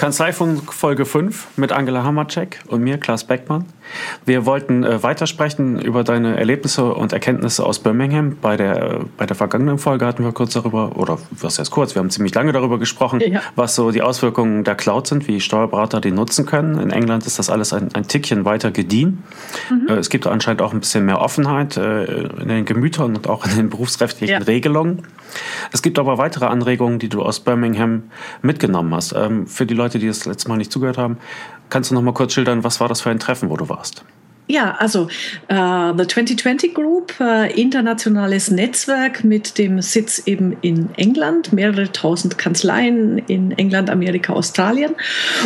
Kanzleifunk Folge 5 mit Angela Hammercheck und mir, Klaas Beckmann. Wir wollten äh, weitersprechen über deine Erlebnisse und Erkenntnisse aus Birmingham. Bei der, bei der vergangenen Folge hatten wir kurz darüber, oder was heißt kurz, wir haben ziemlich lange darüber gesprochen, ja. was so die Auswirkungen der Cloud sind, wie Steuerberater die nutzen können. In England ist das alles ein, ein Tickchen weiter gediehen. Mhm. Äh, es gibt anscheinend auch ein bisschen mehr Offenheit äh, in den Gemütern und auch in den berufsrechtlichen ja. Regelungen. Es gibt aber weitere Anregungen, die du aus Birmingham mitgenommen hast. Ähm, für die Leute, die das letzte Mal nicht zugehört haben, kannst du noch mal kurz schildern, was war das für ein Treffen, wo du warst? Ja, also äh, The 2020 Group, äh, internationales Netzwerk mit dem Sitz eben in England, mehrere tausend Kanzleien in England, Amerika, Australien.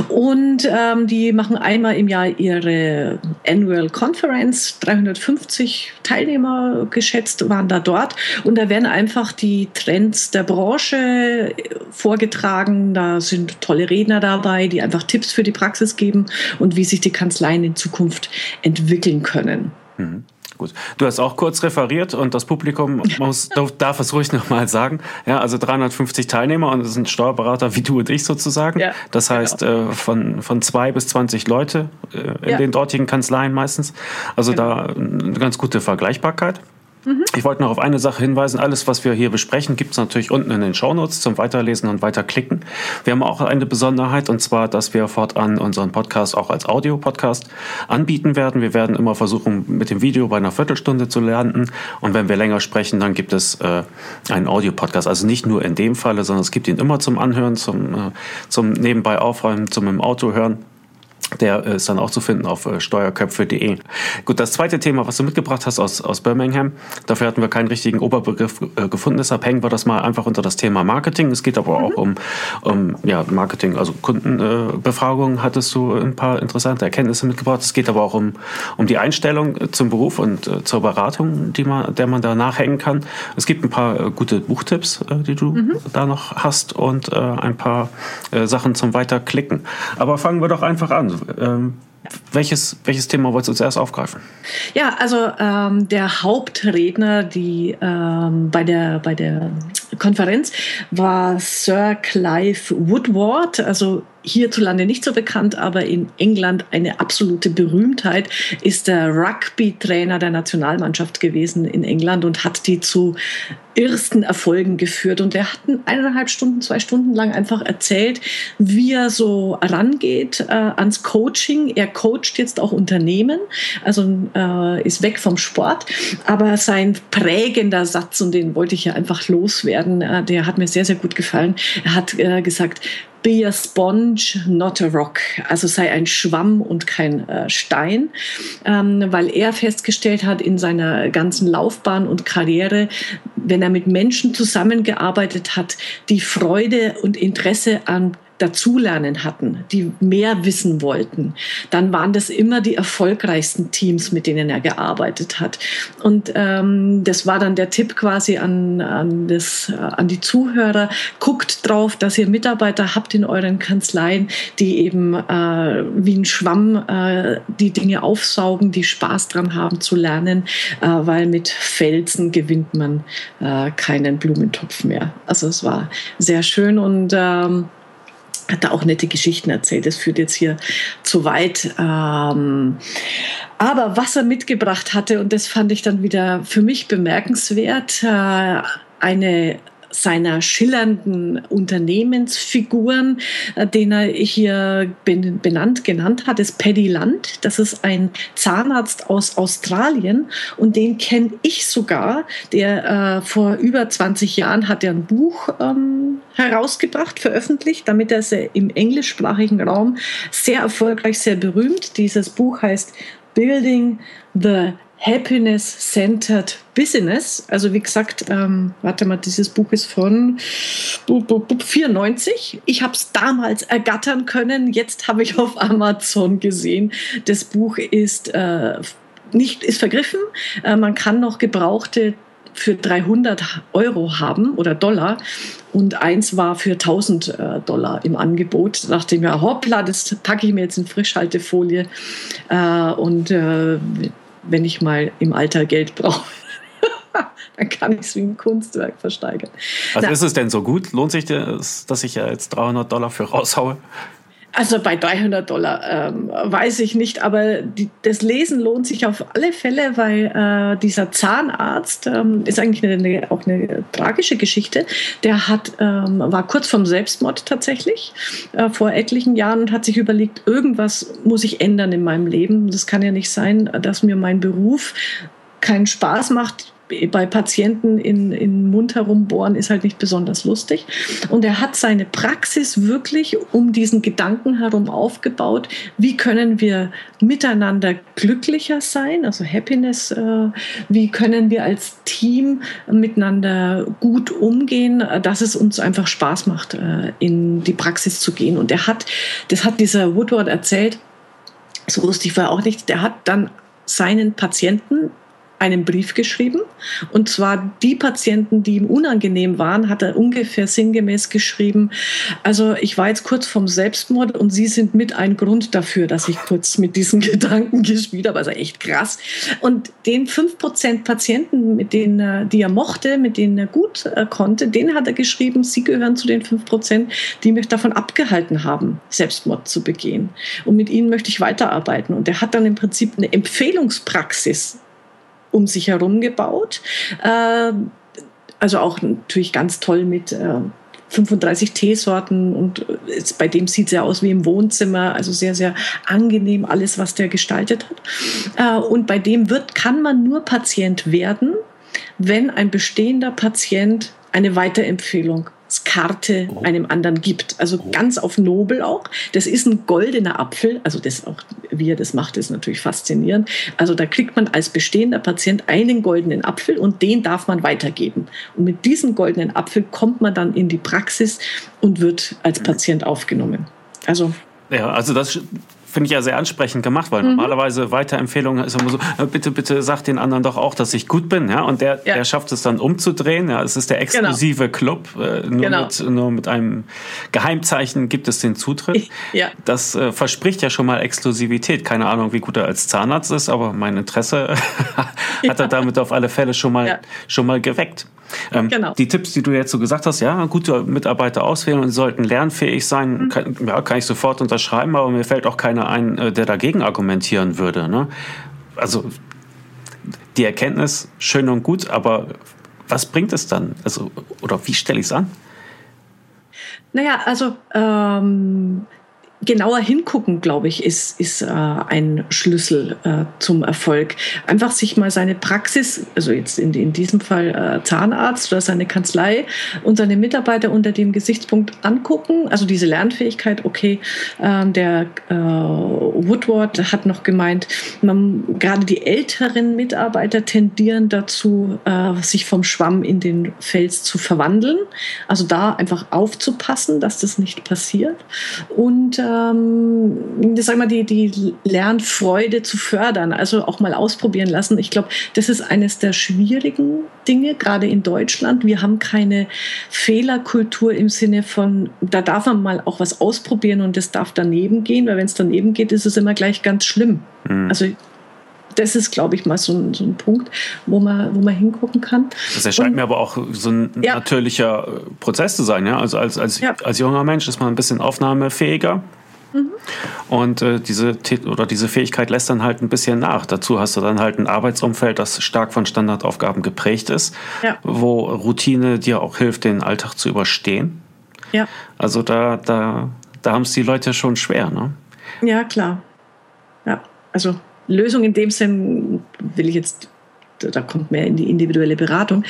Und ähm, die machen einmal im Jahr ihre Annual Conference. 350 Teilnehmer geschätzt waren da dort. Und da werden einfach die Trends der Branche vorgetragen. Da sind tolle Redner dabei, die einfach Tipps für die Praxis geben und wie sich die Kanzleien in Zukunft entwickeln entwickeln können. Mhm. Gut. Du hast auch kurz referiert und das Publikum muss, darf es ruhig nochmal sagen. Ja, also 350 Teilnehmer und es sind Steuerberater wie du und ich sozusagen. Ja, das heißt genau. äh, von, von zwei bis 20 Leute äh, in ja. den dortigen Kanzleien meistens. Also genau. da eine ganz gute Vergleichbarkeit. Mhm. Ich wollte noch auf eine Sache hinweisen. Alles, was wir hier besprechen, gibt es natürlich unten in den Shownotes zum Weiterlesen und Weiterklicken. Wir haben auch eine Besonderheit und zwar, dass wir fortan unseren Podcast auch als Audio-Podcast anbieten werden. Wir werden immer versuchen, mit dem Video bei einer Viertelstunde zu landen. Und wenn wir länger sprechen, dann gibt es äh, einen Audio-Podcast. Also nicht nur in dem Falle, sondern es gibt ihn immer zum Anhören, zum, äh, zum nebenbei aufräumen, zum im Auto hören. Der ist dann auch zu finden auf äh, steuerköpfe.de. Gut, das zweite Thema, was du mitgebracht hast aus, aus Birmingham, dafür hatten wir keinen richtigen Oberbegriff äh, gefunden, deshalb hängen wir das mal einfach unter das Thema Marketing. Es geht aber mhm. auch um, um ja, Marketing, also Kundenbefragungen äh, hattest du ein paar interessante Erkenntnisse mitgebracht. Es geht aber auch um, um die Einstellung zum Beruf und äh, zur Beratung, die man, der man da nachhängen kann. Es gibt ein paar äh, gute Buchtipps, äh, die du mhm. da noch hast und ein paar Sachen zum Weiterklicken. Aber fangen wir doch einfach an ähm, welches, welches Thema wolltest du zuerst aufgreifen? Ja, also ähm, der Hauptredner die, ähm, bei, der, bei der Konferenz war Sir Clive Woodward, also hierzulande nicht so bekannt, aber in England eine absolute Berühmtheit, ist der Rugby-Trainer der Nationalmannschaft gewesen in England und hat die zu ersten Erfolgen geführt. Und er hat eineinhalb Stunden, zwei Stunden lang einfach erzählt, wie er so rangeht äh, ans Coaching. Er coacht jetzt auch Unternehmen, also äh, ist weg vom Sport. Aber sein prägender Satz, und den wollte ich ja einfach loswerden, äh, der hat mir sehr, sehr gut gefallen. Er hat äh, gesagt, Be a sponge, not a rock. Also sei ein Schwamm und kein äh, Stein, ähm, weil er festgestellt hat in seiner ganzen Laufbahn und Karriere, wenn er mit Menschen zusammengearbeitet hat, die Freude und Interesse an dazulernen hatten, die mehr wissen wollten, dann waren das immer die erfolgreichsten Teams, mit denen er gearbeitet hat. Und ähm, das war dann der Tipp quasi an, an, das, äh, an die Zuhörer, guckt drauf, dass ihr Mitarbeiter habt in euren Kanzleien, die eben äh, wie ein Schwamm äh, die Dinge aufsaugen, die Spaß dran haben zu lernen, äh, weil mit Felsen gewinnt man äh, keinen Blumentopf mehr. Also es war sehr schön und ähm, hat da auch nette Geschichten erzählt. Das führt jetzt hier zu weit. Ähm, aber was er mitgebracht hatte, und das fand ich dann wieder für mich bemerkenswert, äh, eine seiner schillernden Unternehmensfiguren, äh, den er hier benannt, genannt hat, ist Paddy Land. Das ist ein Zahnarzt aus Australien und den kenne ich sogar. Der äh, vor über 20 Jahren hat er ein Buch ähm, herausgebracht, veröffentlicht, damit er im englischsprachigen Raum sehr erfolgreich, sehr berühmt. Dieses Buch heißt Building the Happiness-Centered Business. Also wie gesagt, ähm, warte mal, dieses Buch ist von 94. Ich habe es damals ergattern können. Jetzt habe ich auf Amazon gesehen. Das Buch ist äh, nicht ist vergriffen. Äh, man kann noch gebrauchte für 300 Euro haben oder Dollar und eins war für 1000 äh, Dollar im Angebot. Da dachte ich mir, hoppla, das packe ich mir jetzt in Frischhaltefolie äh, und äh, wenn ich mal im Alter Geld brauche. dann kann ich es wie ein Kunstwerk versteigern. Also Na, ist es denn so gut? Lohnt sich das, dass ich ja jetzt 300 Dollar für raushaue? Also bei 300 Dollar ähm, weiß ich nicht, aber die, das Lesen lohnt sich auf alle Fälle, weil äh, dieser Zahnarzt ähm, ist eigentlich eine, auch eine tragische Geschichte. Der hat ähm, war kurz vorm Selbstmord tatsächlich äh, vor etlichen Jahren und hat sich überlegt, irgendwas muss ich ändern in meinem Leben. Das kann ja nicht sein, dass mir mein Beruf keinen Spaß macht bei Patienten in, in den Mund herumbohren ist halt nicht besonders lustig. Und er hat seine Praxis wirklich um diesen Gedanken herum aufgebaut, wie können wir miteinander glücklicher sein, also Happiness, äh, wie können wir als Team miteinander gut umgehen, dass es uns einfach Spaß macht, äh, in die Praxis zu gehen. Und er hat, das hat dieser Woodward erzählt, so wusste ich vorher auch nicht, der hat dann seinen Patienten einen Brief geschrieben. Und zwar die Patienten, die ihm unangenehm waren, hat er ungefähr sinngemäß geschrieben. Also ich war jetzt kurz vom Selbstmord und Sie sind mit ein Grund dafür, dass ich kurz mit diesen Gedanken gespielt habe. Also echt krass. Und den 5% Patienten, mit denen, die er mochte, mit denen er gut äh, konnte, den hat er geschrieben, Sie gehören zu den 5%, die mich davon abgehalten haben, Selbstmord zu begehen. Und mit ihnen möchte ich weiterarbeiten. Und er hat dann im Prinzip eine Empfehlungspraxis um sich herum gebaut. Äh, also auch natürlich ganz toll mit 35 äh, Teesorten und bei dem sieht es ja aus wie im Wohnzimmer, also sehr, sehr angenehm alles, was der gestaltet hat. Äh, und bei dem wird, kann man nur Patient werden, wenn ein bestehender Patient eine Weiterempfehlung Karte oh. einem anderen gibt. Also oh. ganz auf Nobel auch. Das ist ein goldener Apfel. Also das auch, wie er das macht, ist natürlich faszinierend. Also da kriegt man als bestehender Patient einen goldenen Apfel und den darf man weitergeben. Und mit diesem goldenen Apfel kommt man dann in die Praxis und wird als Patient aufgenommen. Also ja, also das finde ich ja sehr ansprechend gemacht, weil mhm. normalerweise Weiterempfehlungen ist immer so, äh, bitte, bitte sag den anderen doch auch, dass ich gut bin, ja, und der, ja. der schafft es dann umzudrehen, ja, es ist der genau. exklusive genau. Club, äh, nur, genau. mit, nur mit einem Geheimzeichen gibt es den Zutritt. Ja. Das äh, verspricht ja schon mal Exklusivität, keine Ahnung, wie gut er als Zahnarzt ist, aber mein Interesse hat er damit auf alle Fälle schon mal, schon mal geweckt. Ähm, genau. Die Tipps, die du jetzt so gesagt hast, ja, gute Mitarbeiter auswählen und sollten lernfähig sein, mhm. kann, ja, kann ich sofort unterschreiben, aber mir fällt auch keiner ein, äh, der dagegen argumentieren würde. Ne? Also die Erkenntnis, schön und gut, aber was bringt es dann? Also, oder wie stelle ich es an? Naja, also ähm, genauer hingucken, glaube ich, ist, ist äh, ein Schlüssel äh, zum Erfolg. Einfach sich mal seine Praxis, also jetzt in, in diesem Fall äh, Zahnarzt oder seine Kanzlei und seine Mitarbeiter unter dem Gesichtspunkt angucken. Also diese Lernfähigkeit, okay, ähm, der äh, Woodward hat noch gemeint, man, gerade die älteren Mitarbeiter tendieren dazu, äh, sich vom Schwamm in den Fels zu verwandeln. Also da einfach aufzupassen, dass das nicht passiert. Und äh, ähm, sag mal, die, die Lernfreude zu fördern, also auch mal ausprobieren lassen. Ich glaube, das ist eines der schwierigen Dinge, gerade in Deutschland. Wir haben keine Fehlerkultur im Sinne von, da darf man mal auch was ausprobieren und das darf daneben gehen, weil wenn es daneben geht, ist es immer gleich ganz schlimm. Mhm. Also das ist, glaube ich, mal so ein, so ein Punkt, wo man, wo man hingucken kann. Das erscheint und, mir aber auch so ein ja. natürlicher äh, Prozess zu sein. Ja? Also als, als, ja. als junger Mensch ist man ein bisschen aufnahmefähiger. Mhm. Und äh, diese, oder diese Fähigkeit lässt dann halt ein bisschen nach. Dazu hast du dann halt ein Arbeitsumfeld, das stark von Standardaufgaben geprägt ist, ja. wo Routine dir auch hilft, den Alltag zu überstehen. Ja. Also da, da, da haben es die Leute schon schwer, ne? Ja, klar. Ja, also Lösung in dem Sinn will ich jetzt da kommt mehr in die individuelle Beratung,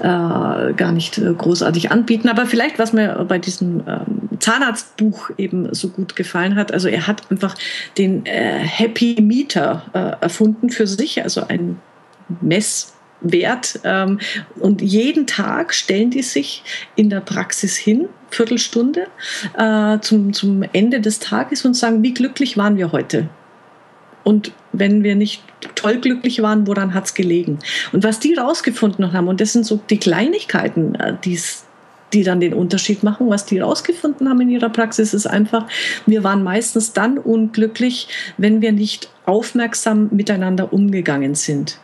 äh, gar nicht äh, großartig anbieten. Aber vielleicht, was mir bei diesem ähm, Zahnarztbuch eben so gut gefallen hat, also er hat einfach den äh, Happy Meter äh, erfunden für sich, also ein Messwert. Ähm, und jeden Tag stellen die sich in der Praxis hin, Viertelstunde, äh, zum, zum Ende des Tages und sagen, wie glücklich waren wir heute? Und wenn wir nicht toll glücklich waren, woran hat es gelegen? Und was die rausgefunden haben, und das sind so die Kleinigkeiten, äh, die's, die dann den Unterschied machen. Was die rausgefunden haben in ihrer Praxis, ist einfach, wir waren meistens dann unglücklich, wenn wir nicht aufmerksam miteinander umgegangen sind.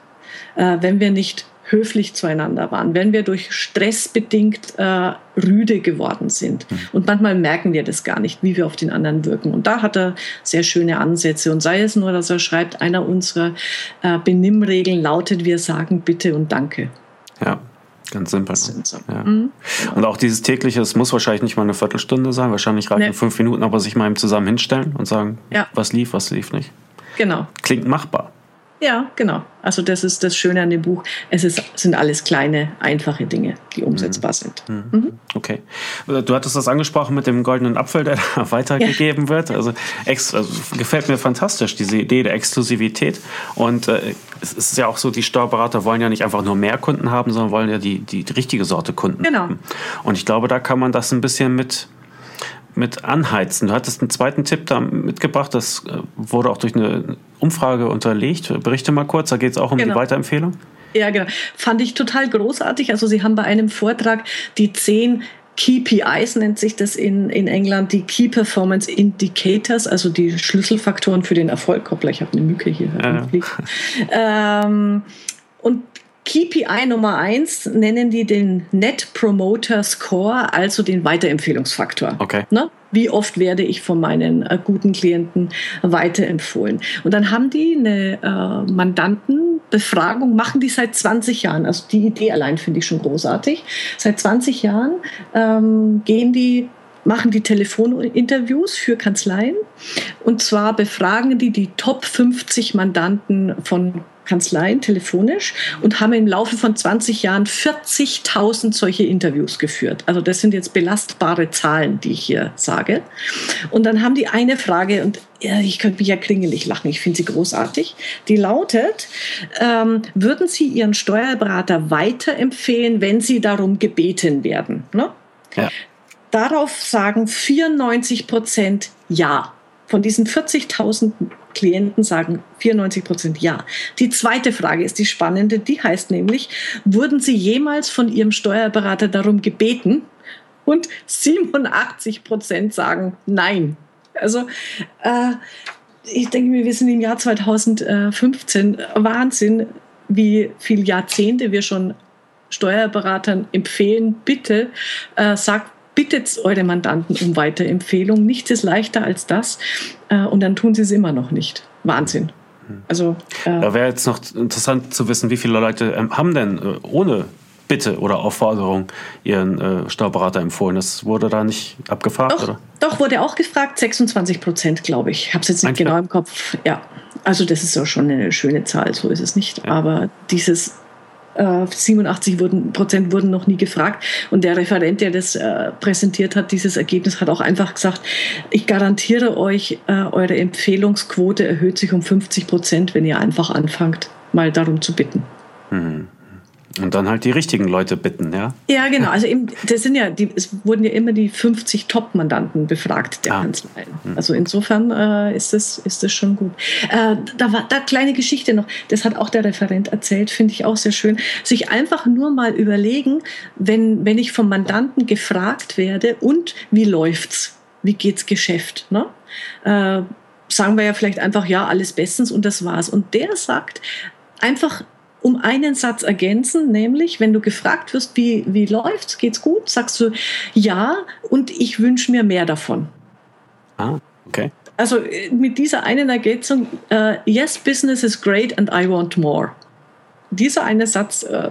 Äh, wenn wir nicht höflich zueinander waren, wenn wir durch Stress bedingt äh, rüde geworden sind. Mhm. Und manchmal merken wir das gar nicht, wie wir auf den anderen wirken. Und da hat er sehr schöne Ansätze. Und sei es nur, dass er schreibt, einer unserer äh, Benimmregeln lautet, wir sagen bitte und danke. Ja. Ganz simpel. Ne? Ja. Mhm. Und auch dieses tägliche, es muss wahrscheinlich nicht mal eine Viertelstunde sein, wahrscheinlich reichen nee. fünf Minuten, aber sich mal eben zusammen hinstellen und sagen, ja. was lief, was lief nicht. Genau. Klingt machbar. Ja, genau. Also das ist das Schöne an dem Buch. Es ist, sind alles kleine, einfache Dinge, die umsetzbar mhm. sind. Mhm. mhm. Okay. Du hattest das angesprochen mit dem goldenen Apfel, der da weitergegeben ja. wird. Also, ex, also, gefällt mir fantastisch, diese Idee der Exklusivität. Und äh, es ist ja auch so, die Steuerberater wollen ja nicht einfach nur mehr Kunden haben, sondern wollen ja die, die, die richtige Sorte Kunden genau. Und ich glaube, da kann man das ein bisschen mit mit anheizen. Du hattest einen zweiten Tipp da mitgebracht, das äh, wurde auch durch eine Umfrage unterlegt. Berichte mal kurz, da geht es auch um genau. die Weiterempfehlung. Ja, genau. Fand ich total großartig. Also Sie haben bei einem Vortrag die zehn KPIs nennt sich das in, in England, die Key Performance Indicators, also die Schlüsselfaktoren für den Erfolg. Hoppla, ich habe eine Mücke hier. Ja. Ähm, und KPI Nummer eins nennen die den Net Promoter Score, also den Weiterempfehlungsfaktor. Okay. Ne? Wie oft werde ich von meinen äh, guten Klienten weiterempfohlen? Und dann haben die eine äh, Mandantenbefragung, machen die seit 20 Jahren. Also die Idee allein finde ich schon großartig. Seit 20 Jahren ähm, gehen die machen die Telefoninterviews für Kanzleien. Und zwar befragen die die Top 50 Mandanten von Kanzleien telefonisch und haben im Laufe von 20 Jahren 40.000 solche Interviews geführt. Also das sind jetzt belastbare Zahlen, die ich hier sage. Und dann haben die eine Frage und ja, ich könnte mich ja klingelig lachen, ich finde sie großartig. Die lautet, ähm, würden Sie Ihren Steuerberater weiterempfehlen, wenn Sie darum gebeten werden? Ne? Ja. Darauf sagen 94 Prozent Ja. Von diesen 40.000 Klienten sagen 94 Prozent ja. Die zweite Frage ist die spannende, die heißt nämlich, wurden Sie jemals von Ihrem Steuerberater darum gebeten? Und 87 Prozent sagen nein. Also äh, ich denke mir, wir sind im Jahr 2015. Wahnsinn, wie viele Jahrzehnte wir schon Steuerberatern empfehlen, bitte äh, sagt bittet eure Mandanten um Weiterempfehlung. Nichts ist leichter als das. Äh, und dann tun sie es immer noch nicht. Wahnsinn. Also, äh, da wäre jetzt noch interessant zu wissen, wie viele Leute ähm, haben denn äh, ohne Bitte oder Aufforderung ihren äh, Steuerberater empfohlen. Das wurde da nicht abgefragt, doch, oder? Doch, wurde auch gefragt, 26 Prozent, glaube ich. Ich habe es jetzt nicht Ein genau im Kopf. Ja, also das ist auch schon eine schöne Zahl, so ist es nicht. Ja. Aber dieses 87 wurden, Prozent wurden noch nie gefragt. Und der Referent, der das äh, präsentiert hat, dieses Ergebnis, hat auch einfach gesagt, ich garantiere euch, äh, eure Empfehlungsquote erhöht sich um 50 Prozent, wenn ihr einfach anfangt, mal darum zu bitten. Mhm. Und dann halt die richtigen Leute bitten, ja? Ja, genau. Also eben, das sind ja, die, es wurden ja immer die 50 Top-Mandanten befragt der ah. Kanzleien. Hm. Also insofern äh, ist, das, ist das schon gut. Äh, da war da kleine Geschichte noch, das hat auch der Referent erzählt, finde ich auch sehr schön. Sich einfach nur mal überlegen, wenn, wenn ich vom Mandanten gefragt werde, und wie läuft's? Wie geht's Geschäft? Ne? Äh, sagen wir ja vielleicht einfach, ja, alles bestens und das war's. Und der sagt, einfach um einen Satz ergänzen, nämlich wenn du gefragt wirst, wie, wie läuft's, geht's gut, sagst du ja und ich wünsche mir mehr davon. Ah, okay. Also äh, mit dieser einen Ergänzung, uh, yes, business is great and I want more dieser eine Satz, äh,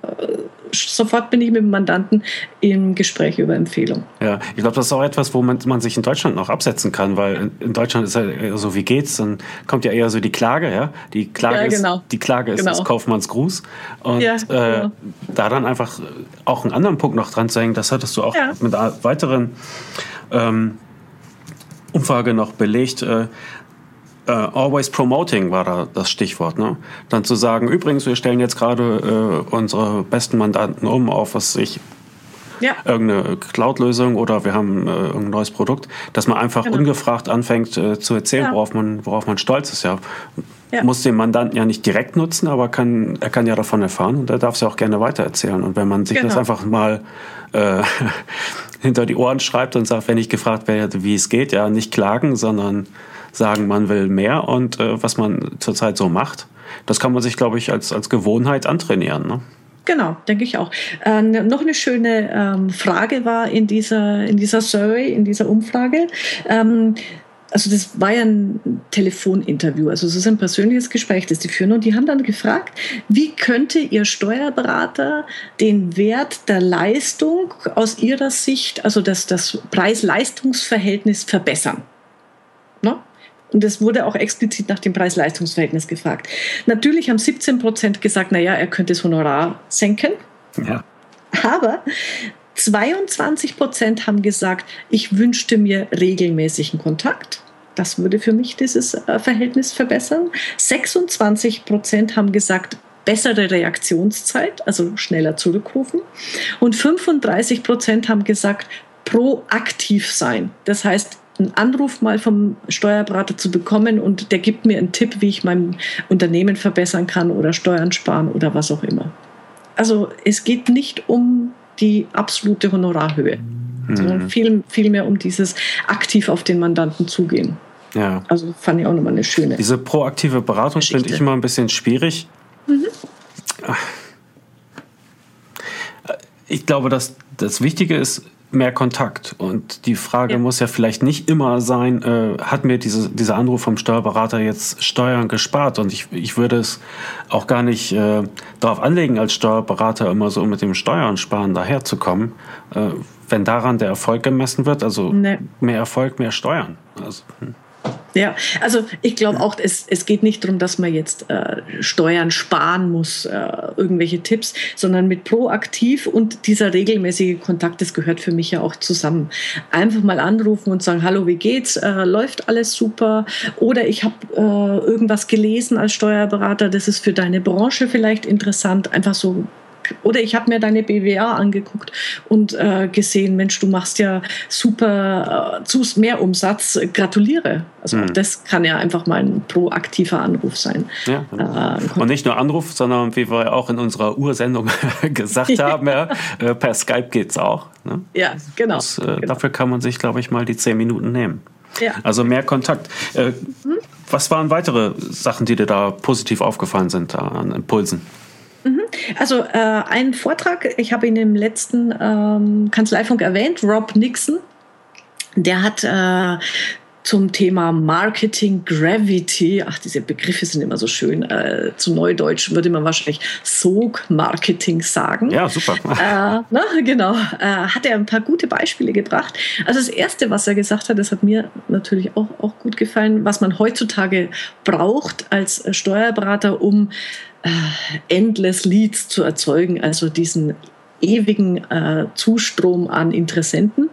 sofort bin ich mit dem Mandanten im Gespräch über Empfehlung. Ja, ich glaube, das ist auch etwas, wo man, man sich in Deutschland noch absetzen kann, weil in Deutschland ist ja so, wie geht's, dann kommt ja eher so die Klage, ja. Die Klage ja, genau. ist, die Klage ist genau. das Kaufmannsgruß. Und ja, genau. äh, da dann einfach auch einen anderen Punkt noch dran zu hängen, das hattest du auch ja. mit einer weiteren ähm, Umfrage noch belegt. Äh, Uh, always promoting war da das Stichwort. Ne? Dann zu sagen, übrigens, wir stellen jetzt gerade uh, unsere besten Mandanten um auf was sich ja. irgendeine Cloud-Lösung oder wir haben äh, irgendein neues Produkt, dass man einfach genau. ungefragt anfängt zu erzählen, ja. worauf, man, worauf man stolz ist. Ja. ja. Muss den Mandanten ja nicht direkt nutzen, aber kann, er kann ja davon erfahren und er darf es ja auch gerne weitererzählen. Und wenn man sich genau. das einfach mal äh, hinter die Ohren schreibt und sagt, wenn ich gefragt werde, wie es geht, ja, nicht klagen, sondern sagen, man will mehr und äh, was man zurzeit so macht, das kann man sich, glaube ich, als, als Gewohnheit antrainieren. Ne? Genau, denke ich auch. Äh, noch eine schöne ähm, Frage war in dieser, in dieser Survey, in dieser Umfrage. Ähm, also das war ja ein Telefoninterview, also es ist ein persönliches Gespräch, das die führen. Und die haben dann gefragt, wie könnte Ihr Steuerberater den Wert der Leistung aus Ihrer Sicht, also das, das Preis-Leistungs-Verhältnis verbessern? Und es wurde auch explizit nach dem Preis-Leistungs-Verhältnis gefragt. Natürlich haben 17 Prozent gesagt, naja, er könnte das Honorar senken. Ja. Aber 22 Prozent haben gesagt, ich wünschte mir regelmäßigen Kontakt. Das würde für mich dieses äh, Verhältnis verbessern. 26 Prozent haben gesagt, bessere Reaktionszeit, also schneller zurückrufen. Und 35 Prozent haben gesagt, proaktiv sein. Das heißt, einen Anruf mal vom Steuerberater zu bekommen und der gibt mir einen Tipp, wie ich mein Unternehmen verbessern kann oder Steuern sparen oder was auch immer. Also es geht nicht um die absolute Honorarhöhe, mhm. sondern viel, viel mehr um dieses aktiv auf den Mandanten zugehen. Ja. Also fand ich auch nochmal eine schöne. Diese proaktive Beratung finde ich immer ein bisschen schwierig. Mhm. Ich glaube, dass das Wichtige ist, mehr Kontakt. Und die Frage ja. muss ja vielleicht nicht immer sein, äh, hat mir diese, dieser Anruf vom Steuerberater jetzt Steuern gespart? Und ich, ich würde es auch gar nicht äh, darauf anlegen, als Steuerberater immer so mit dem Steuern sparen daherzukommen, äh, wenn daran der Erfolg gemessen wird. Also nee. mehr Erfolg, mehr Steuern. Also, hm. Ja, also ich glaube auch, es, es geht nicht darum, dass man jetzt äh, Steuern sparen muss, äh, irgendwelche Tipps, sondern mit proaktiv und dieser regelmäßige Kontakt, das gehört für mich ja auch zusammen. Einfach mal anrufen und sagen, hallo, wie geht's? Äh, läuft alles super? Oder ich habe äh, irgendwas gelesen als Steuerberater, das ist für deine Branche vielleicht interessant. Einfach so oder ich habe mir deine BWA angeguckt und äh, gesehen, Mensch, du machst ja super äh, mehr Umsatz. Gratuliere. Also mhm. das kann ja einfach mal ein proaktiver Anruf sein. Ja, genau. äh, und nicht nur Anruf, sondern wie wir auch in unserer Ursendung gesagt haben, ja, äh, per Skype geht es auch. Ne? Ja, genau, das, äh, genau. Dafür kann man sich, glaube ich, mal die zehn Minuten nehmen. Ja. Also mehr Kontakt. Äh, mhm. Was waren weitere Sachen, die dir da positiv aufgefallen sind an Impulsen? Mhm. Also äh, ein Vortrag, ich habe ihn im letzten ähm, Kanzleifunk erwähnt, Rob Nixon, der hat äh, zum Thema Marketing Gravity, ach, diese Begriffe sind immer so schön, äh, zu Neudeutsch würde man wahrscheinlich Sog-Marketing sagen. Ja, super. Äh, na, genau, äh, hat er ein paar gute Beispiele gebracht. Also das Erste, was er gesagt hat, das hat mir natürlich auch, auch gut gefallen, was man heutzutage braucht als Steuerberater, um äh, endless Leads zu erzeugen, also diesen ewigen äh, Zustrom an Interessenten,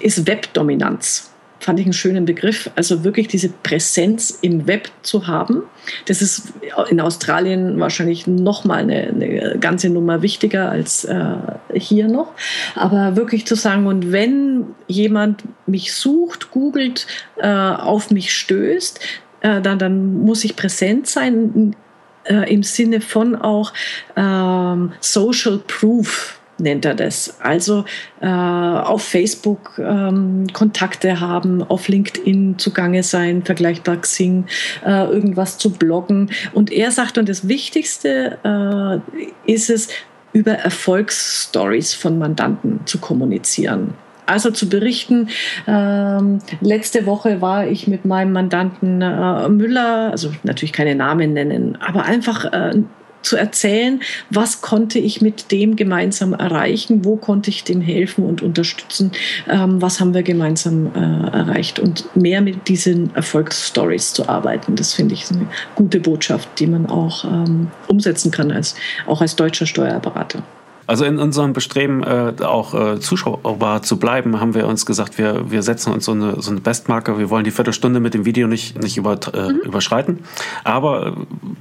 ist Webdominanz. Fand ich einen schönen Begriff. Also wirklich diese Präsenz im Web zu haben. Das ist in Australien wahrscheinlich nochmal eine, eine ganze Nummer wichtiger als äh, hier noch. Aber wirklich zu sagen, und wenn jemand mich sucht, googelt, äh, auf mich stößt, äh, dann, dann muss ich präsent sein äh, im Sinne von auch ähm, Social Proof nennt er das. Also äh, auf Facebook ähm, Kontakte haben, auf LinkedIn zugange sein, vergleichbar Xing, äh, irgendwas zu bloggen. Und er sagt, und das Wichtigste äh, ist es, über Erfolgsstories von Mandanten zu kommunizieren. Also zu berichten, ähm, letzte Woche war ich mit meinem Mandanten äh, Müller, also natürlich keine Namen nennen, aber einfach äh, zu erzählen, was konnte ich mit dem gemeinsam erreichen, wo konnte ich dem helfen und unterstützen, ähm, was haben wir gemeinsam äh, erreicht und mehr mit diesen Erfolgsstories zu arbeiten. Das finde ich eine gute Botschaft, die man auch ähm, umsetzen kann, als, auch als deutscher Steuerberater. Also in unserem Bestreben, äh, auch äh, zuschaubar zu bleiben, haben wir uns gesagt, wir, wir setzen uns so eine, so eine Bestmarke. Wir wollen die Viertelstunde mit dem Video nicht, nicht über, äh, mhm. überschreiten. Aber äh,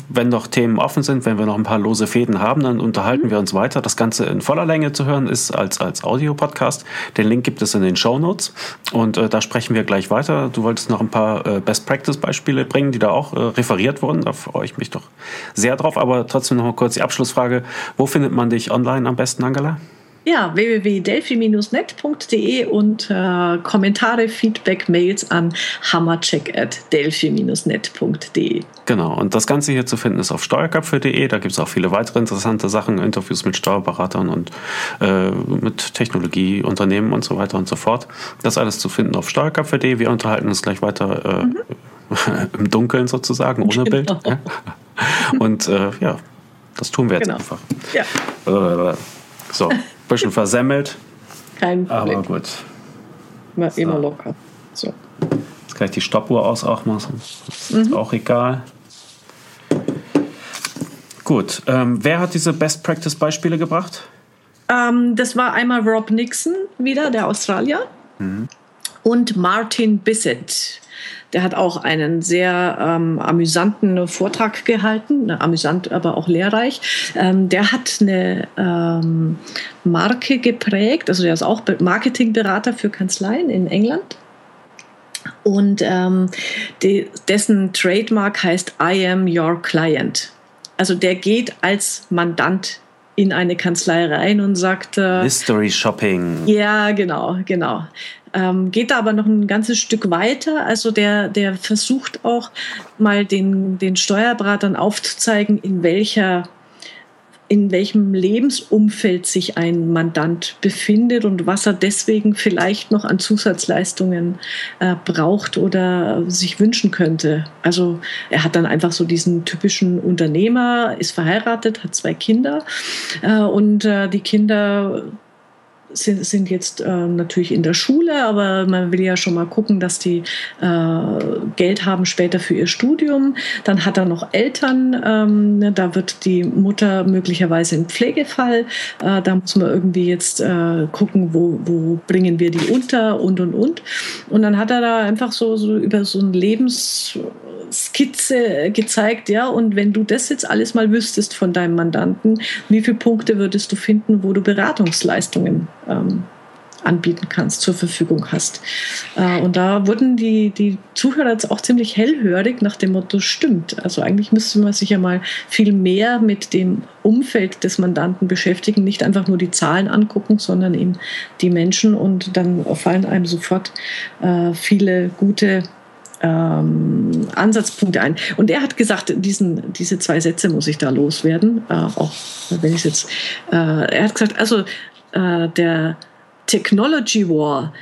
wenn noch Themen offen sind, wenn wir noch ein paar lose Fäden haben, dann unterhalten mhm. wir uns weiter. Das Ganze in voller Länge zu hören ist als, als Audio-Podcast. Den Link gibt es in den Show Notes. Und äh, da sprechen wir gleich weiter. Du wolltest noch ein paar äh, Best-Practice-Beispiele bringen, die da auch referiert wurden. Da freue ich mich doch sehr drauf. Aber trotzdem noch mal kurz die Abschlussfrage. Wo findet man dich online am besten, Angela? Ja, www.delphi-net.de und äh, Kommentare, Feedback, Mails an hammercheck.delphi-net.de. Genau, und das Ganze hier zu finden ist auf steuerköpfe.de. Da gibt es auch viele weitere interessante Sachen, Interviews mit Steuerberatern und äh, mit Technologieunternehmen und so weiter und so fort. Das alles zu finden auf steuerköpfe.de. Wir unterhalten uns gleich weiter äh, mhm. im Dunkeln sozusagen, ohne genau. Bild. Ja. Und äh, ja, das tun wir jetzt genau. einfach. Ja. Äh, so, ein bisschen versemmelt. Kein Problem. Aber gut. Immer, so. immer locker. So. Jetzt kann ich die Stoppuhr aus auch machen. Ist mhm. auch egal. Gut. Ähm, wer hat diese Best Practice Beispiele gebracht? Ähm, das war einmal Rob Nixon wieder, der Australier. Mhm. Und Martin Bissett. Der hat auch einen sehr ähm, amüsanten Vortrag gehalten, amüsant, aber auch lehrreich. Ähm, der hat eine ähm, Marke geprägt, also der ist auch Marketingberater für Kanzleien in England. Und ähm, die, dessen Trademark heißt I am your client. Also der geht als Mandant in eine Kanzlei rein und sagt. Äh, Mystery Shopping. Ja, genau, genau. Ähm, geht da aber noch ein ganzes Stück weiter. Also der, der versucht auch mal den, den Steuerberatern aufzuzeigen, in welcher in welchem Lebensumfeld sich ein Mandant befindet und was er deswegen vielleicht noch an Zusatzleistungen äh, braucht oder sich wünschen könnte. Also er hat dann einfach so diesen typischen Unternehmer, ist verheiratet, hat zwei Kinder äh, und äh, die Kinder sind, sind jetzt äh, natürlich in der Schule, aber man will ja schon mal gucken, dass die äh, Geld haben später für ihr Studium. Dann hat er noch Eltern, ähm, ne, da wird die Mutter möglicherweise ein Pflegefall. Äh, da muss man irgendwie jetzt äh, gucken, wo, wo bringen wir die unter und und und. Und dann hat er da einfach so, so über so ein Lebensskizze gezeigt, ja, und wenn du das jetzt alles mal wüsstest von deinem Mandanten, wie viele Punkte würdest du finden, wo du Beratungsleistungen ähm, anbieten kannst, zur Verfügung hast. Äh, und da wurden die, die Zuhörer jetzt auch ziemlich hellhörig nach dem Motto, stimmt. Also eigentlich müsste man sich ja mal viel mehr mit dem Umfeld des Mandanten beschäftigen, nicht einfach nur die Zahlen angucken, sondern eben die Menschen und dann fallen einem sofort äh, viele gute ähm, Ansatzpunkte ein. Und er hat gesagt, diesen, diese zwei Sätze muss ich da loswerden, äh, auch wenn ich jetzt, äh, er hat gesagt, also äh, der Technology War,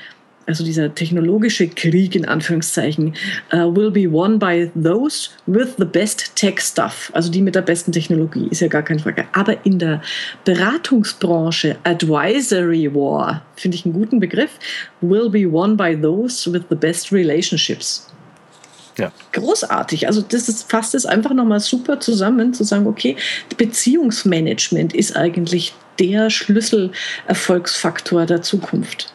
also dieser technologische Krieg in Anführungszeichen, uh, will be won by those with the best tech stuff, also die mit der besten Technologie, ist ja gar keine Frage. Aber in der Beratungsbranche, Advisory War, finde ich einen guten Begriff, will be won by those with the best relationships. Ja. Großartig. Also das ist, fasst es einfach nochmal super zusammen, zu sagen, okay, Beziehungsmanagement ist eigentlich der Schlüsselerfolgsfaktor der Zukunft.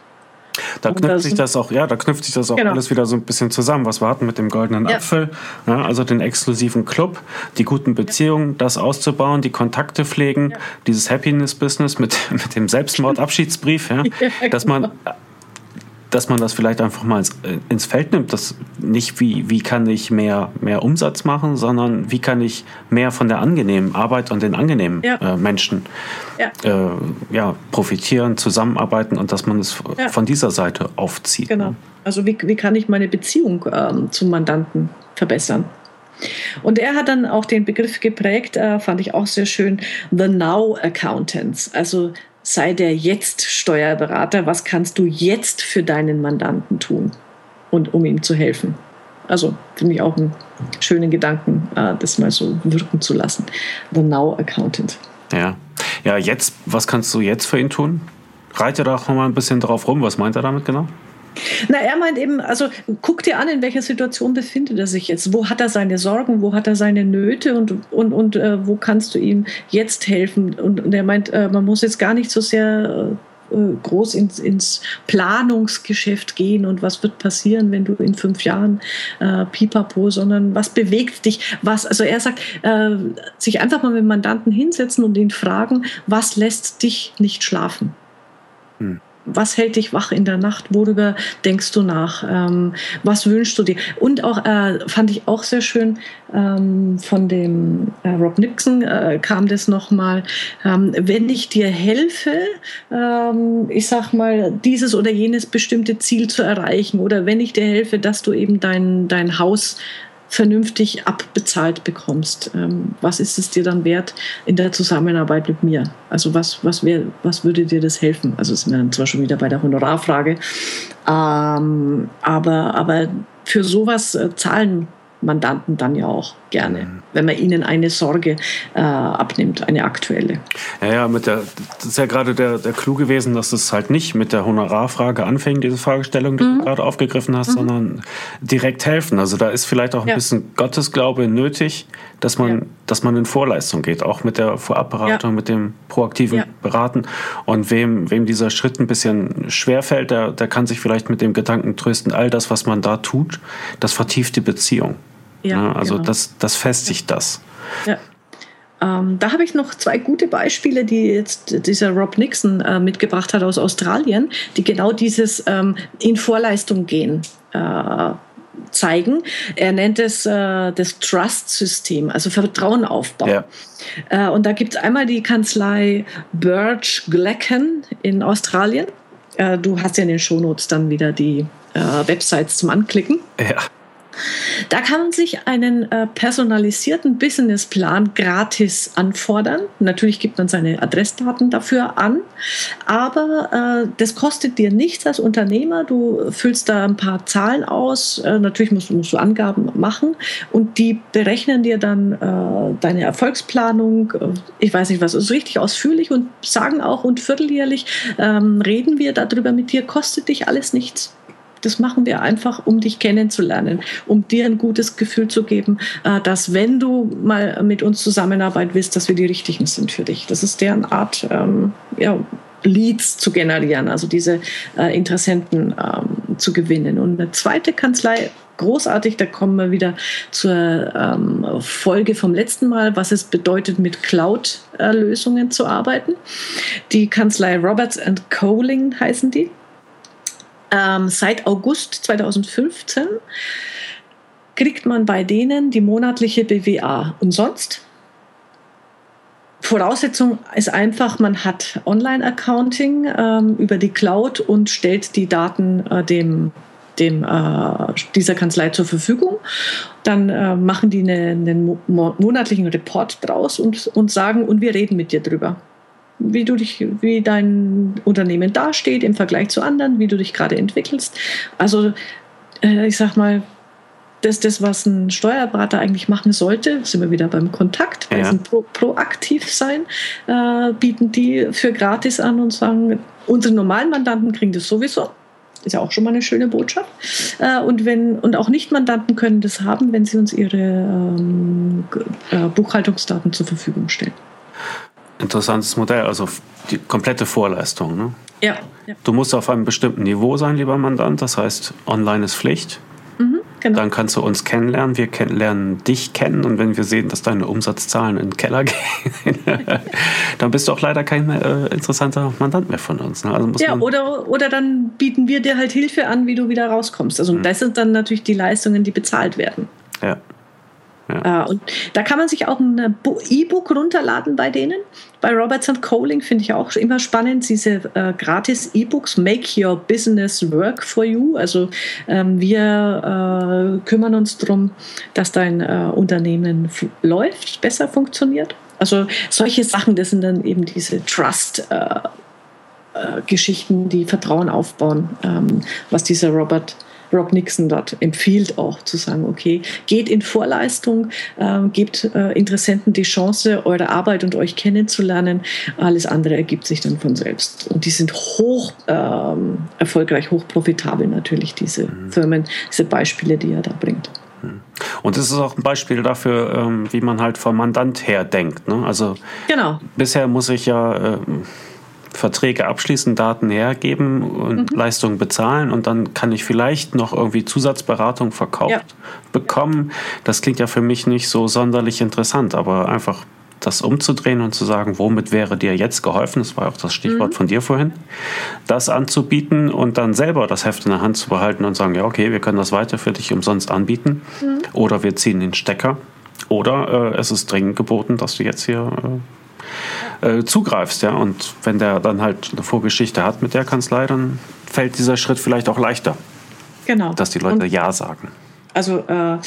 Da knüpft sich das auch, ja, da knüpft sich das auch genau. alles wieder so ein bisschen zusammen, was wir hatten mit dem goldenen ja. Apfel, ja, also den exklusiven Club, die guten Beziehungen, das auszubauen, die Kontakte pflegen, ja. dieses Happiness-Business mit, mit dem Selbstmordabschiedsbrief, ja, dass man genau dass man das vielleicht einfach mal äh, ins Feld nimmt. Das nicht wie, wie kann ich mehr, mehr Umsatz machen, sondern wie kann ich mehr von der angenehmen Arbeit und den angenehmen ja. äh, Menschen ja. Äh, ja. profitieren, zusammenarbeiten und dass man es ja. von dieser Seite aufzieht. Genau. Ne? Also wie, wie kann ich meine Beziehung ähm, zum Mandanten verbessern? Und er hat dann auch den Begriff geprägt, äh, fand ich auch sehr schön, The Now Accountants. Also sei der jetzt Steuerberater. Was kannst du jetzt für deinen Mandanten tun und um ihm zu helfen? Also finde ich auch einen schönen Gedanken, äh, das mal so wirken zu lassen. The Now Accountant. Ja. Ja, jetzt, was kannst du jetzt für ihn tun? Reite da auch mal ein bisschen drauf rum. Was meint er damit genau? Na, er meint eben, also guck dir an, in welcher Situation befindet er sich jetzt. Wo hat er seine Sorgen, wo hat er seine Nöte und, und, und äh, wo kannst du ihm jetzt helfen? Und, und er meint, äh, man muss jetzt gar nicht so sehr äh, groß ins, ins, Planungsgeschäft gehen und was wird passieren, wenn du in fünf Jahren äh, pipapo, sondern was bewegt dich, was, also er sagt, äh, sich einfach mal mit dem Mandanten hinsetzen und ihn fragen, was lässt dich nicht schlafen? Hm was hält dich wach in der Nacht? Worüber denkst du nach? Ähm, was wünschst du dir? Und auch äh, fand ich auch sehr schön ähm, von dem äh, Rob Nixon äh, kam das nochmal. Ähm, wenn ich dir helfe, ähm, ich sag mal dieses oder jenes bestimmte Ziel zu erreichen oder wenn ich dir helfe, dass du eben dein dein Haus vernünftig abbezahlt bekommst. Ähm, was ist es dir dann wert in der Zusammenarbeit mit mir? Also was, was, wär, was würde dir das helfen? Also sind wir dann zwar schon wieder bei der Honorarfrage, ähm, aber, aber für sowas äh, zahlen Mandanten dann ja auch gerne, mhm. wenn man ihnen eine Sorge äh, abnimmt, eine aktuelle. Ja, ja, mit der, das ist ja gerade der, der Clou gewesen, dass es halt nicht mit der Honorarfrage anfängt, diese Fragestellung, die mhm. du gerade aufgegriffen hast, mhm. sondern direkt helfen. Also da ist vielleicht auch ein ja. bisschen Gottesglaube nötig, dass man, ja. dass man in Vorleistung geht, auch mit der Vorabberatung, ja. mit dem proaktiven Beraten. Und wem, wem dieser Schritt ein bisschen schwerfällt, der, der kann sich vielleicht mit dem Gedanken trösten, all das, was man da tut, das vertieft die Beziehung. Ja, ja, also genau. das, das festigt das. Ja. Ähm, da habe ich noch zwei gute Beispiele, die jetzt dieser Rob Nixon äh, mitgebracht hat aus Australien, die genau dieses ähm, in Vorleistung gehen. Äh, zeigen. Er nennt es äh, das Trust-System, also Vertrauen aufbauen. Ja. Äh, und da gibt es einmal die Kanzlei Birch Glecken in Australien. Äh, du hast ja in den Shownotes dann wieder die äh, Websites zum Anklicken. Ja. Da kann man sich einen äh, personalisierten Businessplan gratis anfordern. Natürlich gibt man seine Adressdaten dafür an, aber äh, das kostet dir nichts als Unternehmer. Du füllst da ein paar Zahlen aus. Äh, natürlich musst, musst, du Angaben machen und die berechnen dir dann äh, deine Erfolgsplanung. Äh, ich weiß nicht was, ist richtig ausführlich und sagen auch und vierteljährlich ähm, reden wir darüber mit dir. Kostet dich alles nichts. Das machen wir einfach, um dich kennenzulernen, um dir ein gutes Gefühl zu geben, äh, dass wenn du mal mit uns zusammenarbeiten willst, dass wir die Richtigen sind für dich. Das ist deren Art, ähm, ja, Leads zu generieren, also diese äh, Interessenten ähm, zu gewinnen. Und eine zweite Kanzlei, großartig, da kommen wir wieder zur ähm, Folge vom letzten Mal, was es bedeutet, mit Cloud-Lösungen zu arbeiten. Die Kanzlei Roberts Coling heißen die ähm, seit August 2015 kriegt man bei denen die monatliche BWA. Und sonst? Voraussetzung ist einfach, man hat Online-Accounting ähm, über die Cloud und stellt die Daten äh, dem, dem, äh, dieser Kanzlei zur Verfügung. Dann äh, machen die eine, einen monatlichen Report draus und, und sagen, und wir reden mit dir drüber wie du dich, wie dein Unternehmen dasteht im Vergleich zu anderen, wie du dich gerade entwickelst. Also äh, ich sag mal, das ist das, was ein Steuerberater eigentlich machen sollte. Sind wir wieder beim Kontakt, ja. also pro, proaktiv sein, äh, bieten die für gratis an und sagen, unsere normalen Mandanten kriegen das sowieso. Ist ja auch schon mal eine schöne Botschaft. Äh, und, wenn, und auch Nicht-Mandanten können das haben, wenn sie uns ihre ähm, äh, Buchhaltungsdaten zur Verfügung stellen interessantes Modell, also die komplette Vorleistung. Ne? Ja, ja. Du musst auf einem bestimmten Niveau sein, lieber Mandant, das heißt, online ist Pflicht. Mhm, genau. Dann kannst du uns kennenlernen, wir lernen dich kennen und wenn wir sehen, dass deine Umsatzzahlen in den Keller gehen, dann bist du auch leider kein äh, interessanter Mandant mehr von uns. Ne? Also ja, oder, oder dann bieten wir dir halt Hilfe an, wie du wieder rauskommst. Also mhm. das sind dann natürlich die Leistungen, die bezahlt werden. Ja. Ja. Äh, und da kann man sich auch ein E-Book runterladen bei denen. Bei Roberts Coling finde ich auch immer spannend, diese äh, gratis E-Books Make Your Business Work for You. Also ähm, wir äh, kümmern uns darum, dass dein äh, Unternehmen läuft, besser funktioniert. Also solche Sachen, das sind dann eben diese Trust. Äh, äh, Geschichten, die Vertrauen aufbauen, ähm, was dieser Robert Rob Nixon dort empfiehlt auch zu sagen, okay, geht in Vorleistung, äh, gebt äh, Interessenten die Chance, eure Arbeit und euch kennenzulernen. Alles andere ergibt sich dann von selbst. Und die sind hoch ähm, erfolgreich, hoch profitabel natürlich, diese mhm. Firmen, diese Beispiele, die er da bringt. Mhm. Und das ist auch ein Beispiel dafür, ähm, wie man halt vom Mandant her denkt. Ne? Also genau. bisher muss ich ja ähm, Verträge abschließen, Daten hergeben und mhm. Leistungen bezahlen und dann kann ich vielleicht noch irgendwie Zusatzberatung verkauft ja. bekommen. Das klingt ja für mich nicht so sonderlich interessant, aber einfach das umzudrehen und zu sagen, womit wäre dir jetzt geholfen, das war auch das Stichwort mhm. von dir vorhin, das anzubieten und dann selber das Heft in der Hand zu behalten und sagen, ja, okay, wir können das weiter für dich umsonst anbieten mhm. oder wir ziehen den Stecker oder äh, es ist dringend geboten, dass du jetzt hier äh, äh, zugreifst, ja, und wenn der dann halt eine Vorgeschichte hat mit der Kanzlei, dann fällt dieser Schritt vielleicht auch leichter. Genau. Dass die Leute und Ja sagen. Also äh,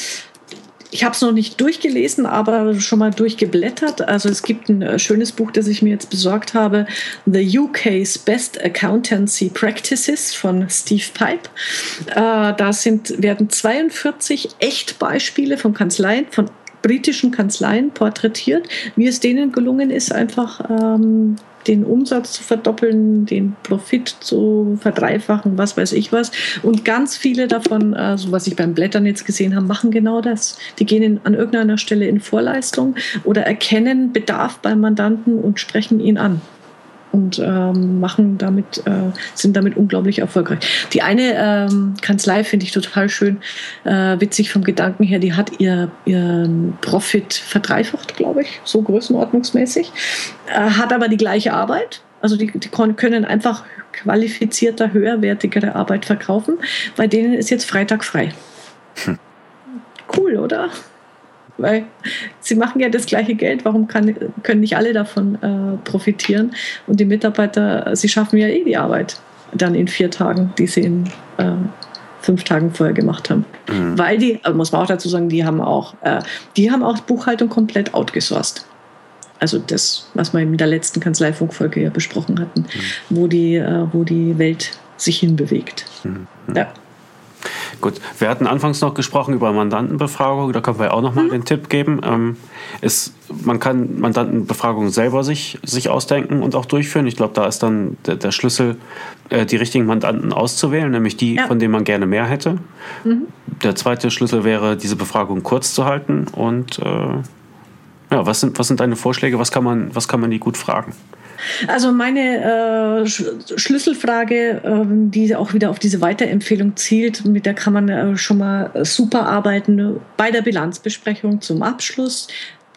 ich habe es noch nicht durchgelesen, aber schon mal durchgeblättert. Also es gibt ein äh, schönes Buch, das ich mir jetzt besorgt habe, The UK's Best Accountancy Practices von Steve Pipe. Äh, da sind, werden 42 Echtbeispiele von Kanzleien, von britischen Kanzleien porträtiert, wie es denen gelungen ist, einfach ähm, den Umsatz zu verdoppeln, den Profit zu verdreifachen, was weiß ich was. Und ganz viele davon, äh, so was ich beim Blättern jetzt gesehen habe, machen genau das. Die gehen in, an irgendeiner Stelle in Vorleistung oder erkennen Bedarf beim Mandanten und sprechen ihn an und ähm, machen damit, äh, sind damit unglaublich erfolgreich. Die eine ähm, Kanzlei finde ich total schön, äh, witzig vom Gedanken her, die hat ihr, ihren Profit verdreifacht, glaube ich, so größenordnungsmäßig, äh, hat aber die gleiche Arbeit. Also die, die können einfach qualifizierter, höherwertigere Arbeit verkaufen. Bei denen ist jetzt Freitag frei. Hm. Cool, oder? Weil sie machen ja das gleiche Geld, warum kann, können nicht alle davon äh, profitieren? Und die Mitarbeiter, sie schaffen ja eh die Arbeit dann in vier Tagen, die sie in äh, fünf Tagen vorher gemacht haben. Mhm. Weil die, also muss man auch dazu sagen, die haben auch, äh, die haben auch Buchhaltung komplett outgesourced. Also das, was wir in der letzten Kanzleifunkfolge ja besprochen hatten, mhm. wo, die, äh, wo die Welt sich hinbewegt. Mhm. Ja. Gut, wir hatten anfangs noch gesprochen über Mandantenbefragung, da können wir auch noch mal mhm. den Tipp geben. Ähm, ist, man kann Mandantenbefragung selber sich, sich ausdenken und auch durchführen. Ich glaube, da ist dann der, der Schlüssel, äh, die richtigen Mandanten auszuwählen, nämlich die, ja. von denen man gerne mehr hätte. Mhm. Der zweite Schlüssel wäre, diese Befragung kurz zu halten. Und äh, ja, was sind, was sind deine Vorschläge? Was kann man, was kann man die gut fragen? Also meine äh, Schlüsselfrage, äh, die auch wieder auf diese Weiterempfehlung zielt, mit der kann man äh, schon mal super arbeiten bei der Bilanzbesprechung zum Abschluss.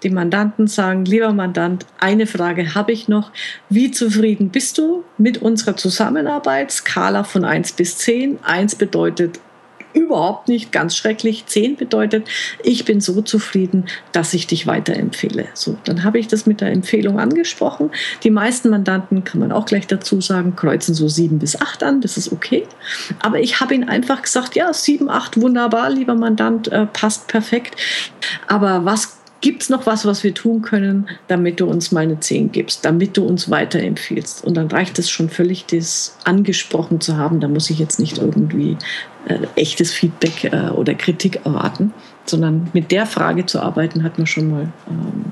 Die Mandanten sagen, lieber Mandant, eine Frage habe ich noch. Wie zufrieden bist du mit unserer Zusammenarbeit? Skala von 1 bis 10. 1 bedeutet überhaupt nicht, ganz schrecklich. Zehn bedeutet, ich bin so zufrieden, dass ich dich weiterempfehle. So, dann habe ich das mit der Empfehlung angesprochen. Die meisten Mandanten, kann man auch gleich dazu sagen, kreuzen so sieben bis acht an, das ist okay. Aber ich habe ihnen einfach gesagt, ja, sieben, acht, wunderbar, lieber Mandant, äh, passt perfekt. Aber was Gibt es noch was, was wir tun können, damit du uns mal eine 10 gibst, damit du uns weiterempfiehlst? Und dann reicht es schon völlig, das angesprochen zu haben. Da muss ich jetzt nicht irgendwie äh, echtes Feedback äh, oder Kritik erwarten, sondern mit der Frage zu arbeiten, hat man schon mal ähm,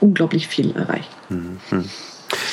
unglaublich viel erreicht. Mhm.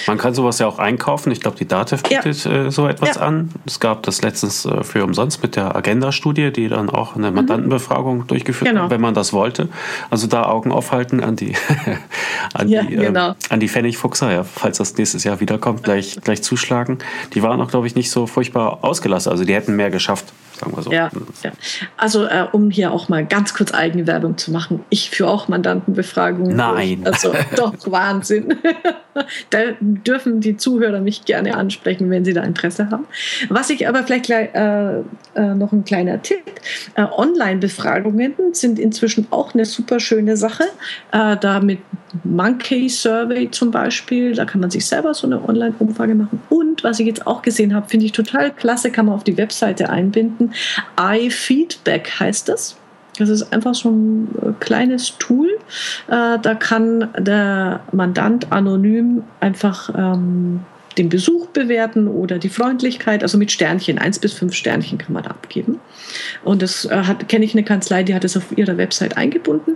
Man kann sowas ja auch einkaufen. Ich glaube, die DATEV bietet ja. äh, so etwas ja. an. Es gab das letztens äh, für umsonst mit der Agenda-Studie, die dann auch eine mhm. Mandantenbefragung durchgeführt genau. hat, wenn man das wollte. Also da Augen aufhalten an die, an, ja, die ähm, genau. an die Pfennigfuchser, ja, falls das nächstes Jahr wiederkommt, gleich, gleich zuschlagen. Die waren auch, glaube ich, nicht so furchtbar ausgelassen. Also die hätten mehr geschafft sagen wir so. Ja, ja. Also äh, um hier auch mal ganz kurz eigene Werbung zu machen. Ich führe auch Mandantenbefragungen. Nein. Also doch, Wahnsinn. da dürfen die Zuhörer mich gerne ansprechen, wenn sie da Interesse haben. Was ich aber vielleicht gleich, äh, äh, noch ein kleiner Tipp. Äh, Online-Befragungen sind inzwischen auch eine super schöne Sache. Äh, da mit Monkey Survey zum Beispiel, da kann man sich selber so eine Online-Umfrage machen. Und was ich jetzt auch gesehen habe, finde ich total klasse, kann man auf die Webseite einbinden. iFeedback heißt das. Das ist einfach so ein kleines Tool. Äh, da kann der Mandant anonym einfach ähm, den Besuch bewerten oder die Freundlichkeit, also mit Sternchen, eins bis fünf Sternchen kann man da abgeben. Und das äh, kenne ich eine Kanzlei, die hat es auf ihrer Website eingebunden.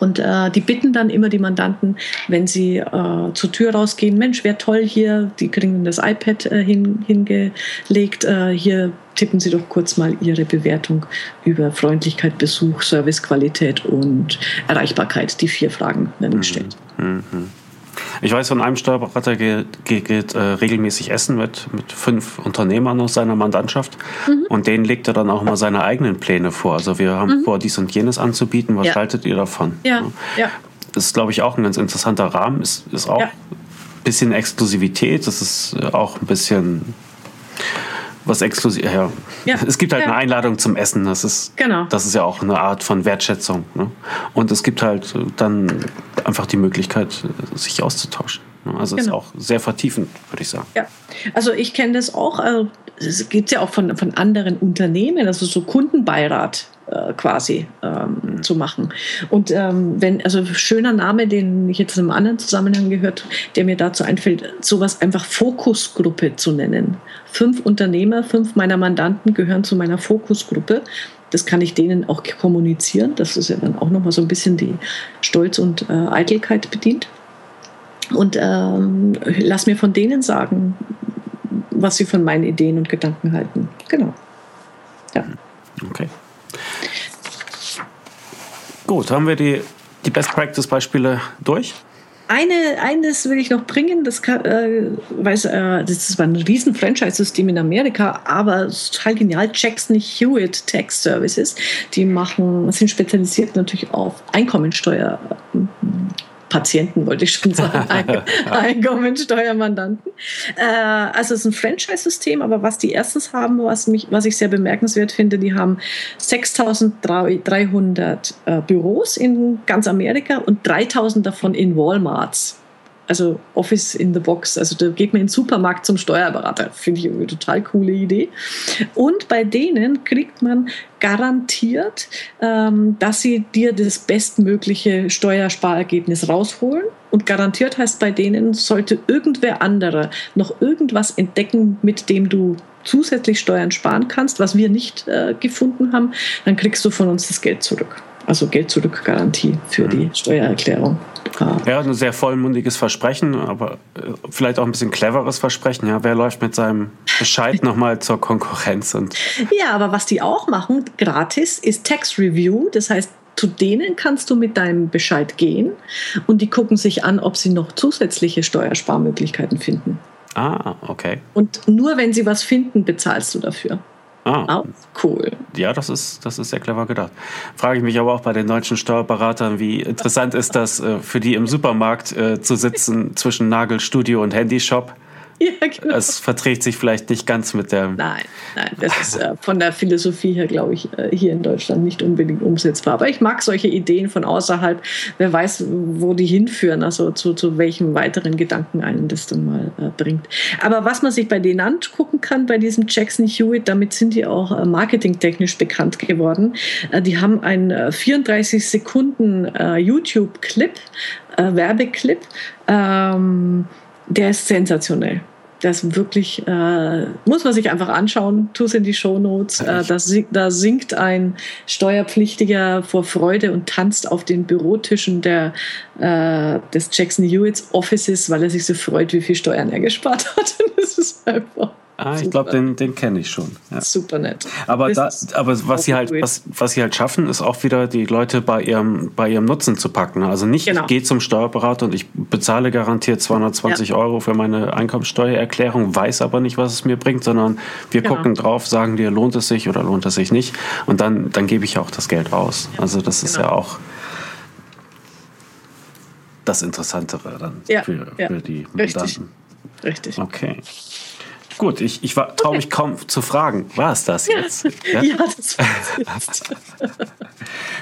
Und äh, die bitten dann immer die Mandanten, wenn sie äh, zur Tür rausgehen, Mensch, wäre toll hier, die kriegen das iPad äh, hin, hingelegt, äh, hier tippen Sie doch kurz mal Ihre Bewertung über Freundlichkeit, Besuch, Servicequalität und Erreichbarkeit. Die vier Fragen werden gestellt. Mhm. Mhm. Ich weiß von einem Steuerberater geht, geht, geht äh, regelmäßig essen mit, mit fünf Unternehmern aus seiner Mandantschaft mhm. und denen legt er dann auch mal seine eigenen Pläne vor. Also wir haben mhm. vor, dies und jenes anzubieten. Was ja. haltet ihr davon? Ja. ja. ist, glaube ich, auch ein ganz interessanter Rahmen. Ist, ist auch ja. ein bisschen Exklusivität. Das ist auch ein bisschen was exklusiv. Ja. ja. Es gibt halt ja. eine Einladung zum Essen. Das ist, genau. das ist ja auch eine Art von Wertschätzung. Ne? Und es gibt halt dann einfach die Möglichkeit, sich auszutauschen. Ne? Also genau. ist auch sehr vertiefend, würde ich sagen. Ja, also ich kenne das auch. Also es gibt ja auch von, von anderen Unternehmen, also so Kundenbeirat äh, quasi ähm, mhm. zu machen. Und ähm, wenn, also schöner Name, den ich jetzt in einem anderen Zusammenhang gehört, der mir dazu einfällt, sowas einfach Fokusgruppe zu nennen. Fünf Unternehmer, fünf meiner Mandanten gehören zu meiner Fokusgruppe. Das kann ich denen auch kommunizieren. Das ist ja dann auch nochmal so ein bisschen die Stolz und äh, Eitelkeit bedient. Und ähm, lass mir von denen sagen, was sie von meinen Ideen und Gedanken halten. Genau. Ja. Okay. Gut, haben wir die, die Best Practice Beispiele durch? Eine, eines will ich noch bringen, das, kann, äh, weiß, äh, das ist ein riesen Franchise-System in Amerika, aber total genial. Jackson Hewitt Tax Services, die machen, sind spezialisiert natürlich auf Einkommensteuer, Patienten, wollte ich schon sagen, Einkommensteuermandanten. Äh, also es ist ein Franchise-System, aber was die erstens haben, was, mich, was ich sehr bemerkenswert finde, die haben 6300 äh, Büros in ganz Amerika und 3000 davon in Walmarts also Office in the Box. Also da geht man in den Supermarkt zum Steuerberater. Finde ich eine total coole Idee. Und bei denen kriegt man garantiert, ähm, dass sie dir das bestmögliche Steuersparergebnis rausholen. Und garantiert heißt bei denen, sollte irgendwer anderer noch irgendwas entdecken, mit dem du zusätzlich Steuern sparen kannst, was wir nicht äh, gefunden haben, dann kriegst du von uns das Geld zurück. Also Geld zurück Garantie für mhm. die Steuererklärung. Ja, ein sehr vollmundiges Versprechen, aber äh, vielleicht auch ein bisschen cleveres Versprechen. Ja, wer läuft mit seinem Bescheid nochmal zur Konkurrenz? Und ja, aber was die auch machen, gratis, ist Tax Review. Das heißt, zu denen kannst du mit deinem Bescheid gehen und die gucken sich an, ob sie noch zusätzliche Steuersparmöglichkeiten finden. Ah, okay. Und nur wenn sie was finden, bezahlst du dafür. Ah. Auch cool. Ja, das ist, das ist sehr clever gedacht. Frage ich mich aber auch bei den deutschen Steuerberatern, wie interessant ist das äh, für die im Supermarkt äh, zu sitzen zwischen Nagelstudio und Handyshop? Ja, genau. Es verträgt sich vielleicht nicht ganz mit der. Nein, nein, das ist äh, von der Philosophie her, glaube ich, äh, hier in Deutschland nicht unbedingt umsetzbar. Aber ich mag solche Ideen von außerhalb. Wer weiß, wo die hinführen, also zu, zu welchem weiteren Gedanken einen das dann mal äh, bringt. Aber was man sich bei denen angucken kann, bei diesem Jackson Hewitt, damit sind die auch äh, marketingtechnisch bekannt geworden. Äh, die haben einen 34 äh, Sekunden YouTube-Clip, Werbeclip. Ähm, der ist sensationell. Das wirklich, äh, muss man sich einfach anschauen, tu es in die Shownotes. Äh, da, da singt ein Steuerpflichtiger vor Freude und tanzt auf den Bürotischen der, äh, des Jackson Hewitts Offices, weil er sich so freut, wie viel Steuern er gespart hat. das ist einfach Ah, ich glaube, den, den kenne ich schon. Ja. Super nett. Aber, da, aber was, sie halt, was, was sie halt schaffen, ist auch wieder die Leute bei ihrem, bei ihrem Nutzen zu packen. Also nicht, genau. ich gehe zum Steuerberater und ich bezahle garantiert 220 ja. Euro für meine Einkommensteuererklärung, weiß aber nicht, was es mir bringt, sondern wir genau. gucken drauf, sagen dir, lohnt es sich oder lohnt es sich nicht. Und dann, dann gebe ich auch das Geld raus. Also das ist genau. ja auch das Interessantere dann ja. für, für die Mandanten. Richtig. Richtig. Okay. Gut, ich, ich traue okay. mich kaum zu fragen. War es das jetzt? Ja, ja das war jetzt.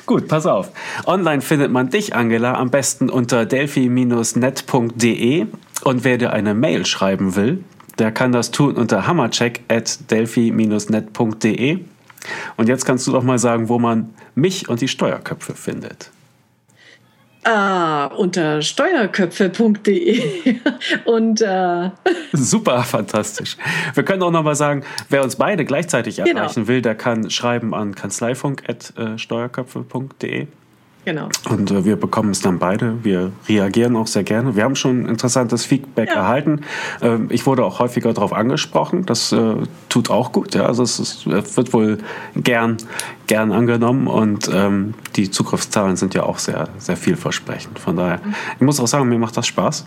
Gut, pass auf. Online findet man dich, Angela, am besten unter delphi-net.de. Und wer dir eine Mail schreiben will, der kann das tun unter hammercheck at delphi-net.de. Und jetzt kannst du doch mal sagen, wo man mich und die Steuerköpfe findet. Ah, unter steuerköpfe.de und äh super fantastisch. Wir können auch noch mal sagen, wer uns beide gleichzeitig genau. erreichen will, der kann schreiben an kanzleifunk@steuerköpfe.de. Genau. Und äh, wir bekommen es dann beide. Wir reagieren auch sehr gerne. Wir haben schon interessantes Feedback ja. erhalten. Ähm, ich wurde auch häufiger darauf angesprochen. Das äh, tut auch gut. Ja? Also es, ist, wird wohl gern, gern angenommen und ähm, die Zugriffszahlen sind ja auch sehr, sehr vielversprechend. Von daher, ich muss auch sagen, mir macht das Spaß.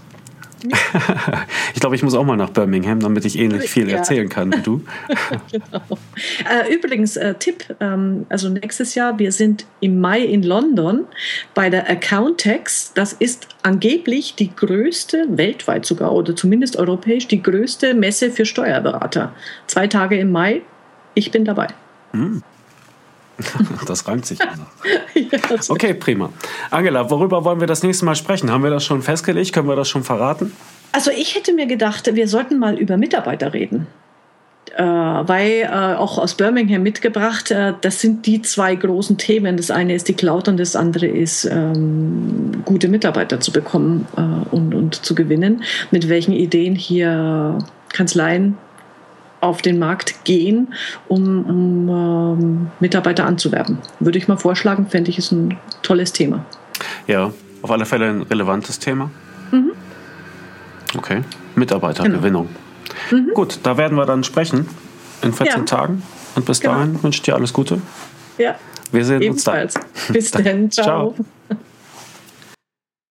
ich glaube, ich muss auch mal nach Birmingham, damit ich ähnlich viel ja. erzählen kann wie du. genau. Äh, übrigens, äh, Tipp, ähm, also nächstes Jahr, wir sind im Mai in London bei der Accountex. Das ist angeblich die größte, weltweit sogar, oder zumindest europäisch, die größte Messe für Steuerberater. Zwei Tage im Mai, ich bin dabei. Hm. Das reimt sich. ja, okay, prima. Angela, worüber wollen wir das nächste Mal sprechen? Haben wir das schon festgelegt? Können wir das schon verraten? Also ich hätte mir gedacht, wir sollten mal über Mitarbeiter reden. Äh, weil äh, auch aus Birmingham mitgebracht, äh, das sind die zwei großen Themen. Das eine ist die Cloud und das andere ist, ähm, gute Mitarbeiter zu bekommen äh, und, und zu gewinnen. Mit welchen Ideen hier Kanzleien auf den Markt gehen, um, um ähm, Mitarbeiter anzuwerben. Würde ich mal vorschlagen, fände ich es ein tolles Thema. Ja, auf alle Fälle ein relevantes Thema. Mhm. Okay, Mitarbeitergewinnung. Genau. Mhm. Gut, da werden wir dann sprechen in 14 ja. Tagen. Und bis genau. dahin wünsche ich dir alles Gute. Ja. Wir sehen Ebenfalls. uns dann. Bis dann. Ciao. Ciao.